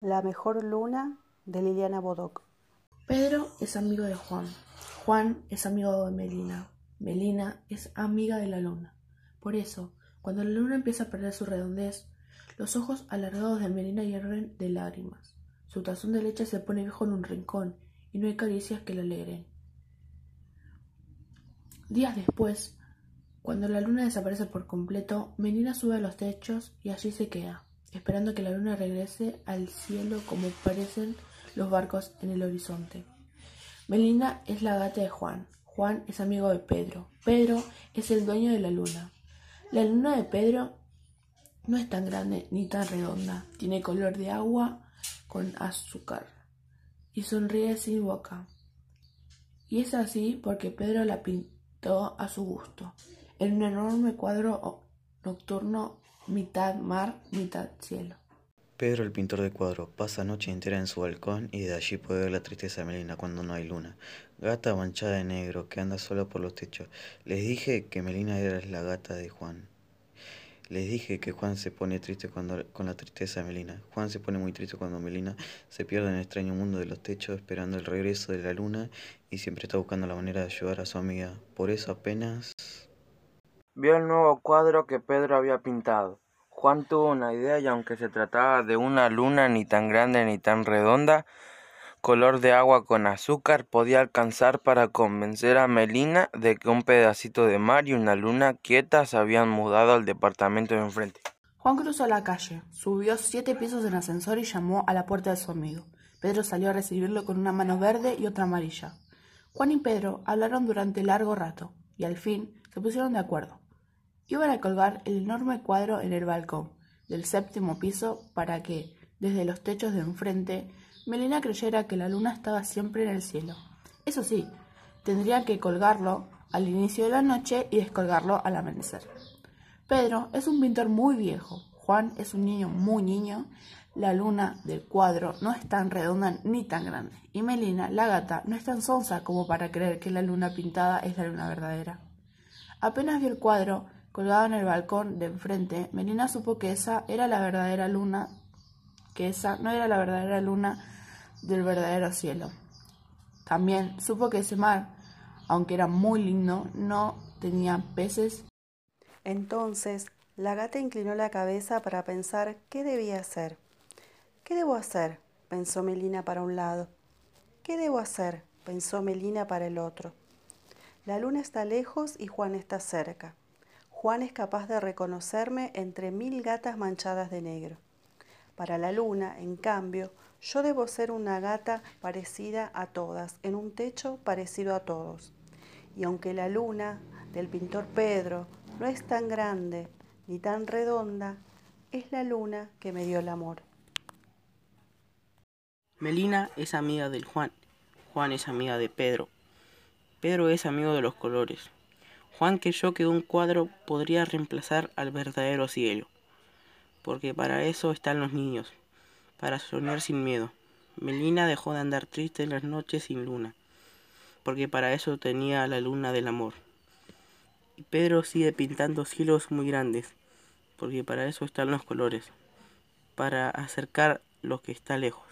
La mejor luna de Liliana Bodoc. Pedro es amigo de Juan. Juan es amigo de Melina. Melina es amiga de la luna. Por eso, cuando la luna empieza a perder su redondez, los ojos alargados de Melina hierven de lágrimas. Su tazón de leche se pone viejo en un rincón y no hay caricias que la alegren. Días después, cuando la luna desaparece por completo, Melina sube a los techos y allí se queda esperando que la luna regrese al cielo como parecen los barcos en el horizonte. Melina es la gata de Juan. Juan es amigo de Pedro. Pedro es el dueño de la luna. La luna de Pedro no es tan grande ni tan redonda. Tiene color de agua con azúcar y sonríe sin boca. Y es así porque Pedro la pintó a su gusto, en un enorme cuadro nocturno mitad mar, mitad cielo. Pedro, el pintor de cuadros, pasa noche entera en su balcón y de allí puede ver la tristeza de Melina cuando no hay luna. Gata manchada de negro que anda sola por los techos. Les dije que Melina era la gata de Juan. Les dije que Juan se pone triste cuando, con la tristeza de Melina. Juan se pone muy triste cuando Melina se pierde en el extraño mundo de los techos esperando el regreso de la luna y siempre está buscando la manera de ayudar a su amiga. Por eso apenas Vio el nuevo cuadro que Pedro había pintado. Juan tuvo una idea y aunque se trataba de una luna ni tan grande ni tan redonda, color de agua con azúcar, podía alcanzar para convencer a Melina de que un pedacito de mar y una luna quieta se habían mudado al departamento de enfrente. Juan cruzó la calle, subió siete pisos en ascensor y llamó a la puerta de su amigo. Pedro salió a recibirlo con una mano verde y otra amarilla. Juan y Pedro hablaron durante largo rato y al fin se pusieron de acuerdo. Iban a colgar el enorme cuadro en el balcón del séptimo piso para que, desde los techos de enfrente, Melina creyera que la luna estaba siempre en el cielo. Eso sí, tendría que colgarlo al inicio de la noche y descolgarlo al amanecer. Pedro es un pintor muy viejo, Juan es un niño muy niño, la luna del cuadro no es tan redonda ni tan grande, y Melina, la gata, no es tan sonsa como para creer que la luna pintada es la luna verdadera. Apenas vio el cuadro, colgado en el balcón de enfrente, Melina supo que esa era la verdadera luna, que esa no era la verdadera luna del verdadero cielo. También supo que ese mar, aunque era muy lindo, no tenía peces. Entonces la gata inclinó la cabeza para pensar qué debía hacer. ¿Qué debo hacer? pensó Melina para un lado. ¿Qué debo hacer? pensó Melina para el otro. La luna está lejos y Juan está cerca. Juan es capaz de reconocerme entre mil gatas manchadas de negro. Para la luna, en cambio, yo debo ser una gata parecida a todas, en un techo parecido a todos. Y aunque la luna del pintor Pedro no es tan grande ni tan redonda, es la luna que me dio el amor. Melina es amiga del Juan, Juan es amiga de Pedro, Pedro es amigo de los colores, Juan creyó que un cuadro podría reemplazar al verdadero cielo, porque para eso están los niños, para soñar sin miedo. Melina dejó de andar triste en las noches sin luna, porque para eso tenía la luna del amor. Y Pedro sigue pintando cielos muy grandes, porque para eso están los colores, para acercar lo que está lejos.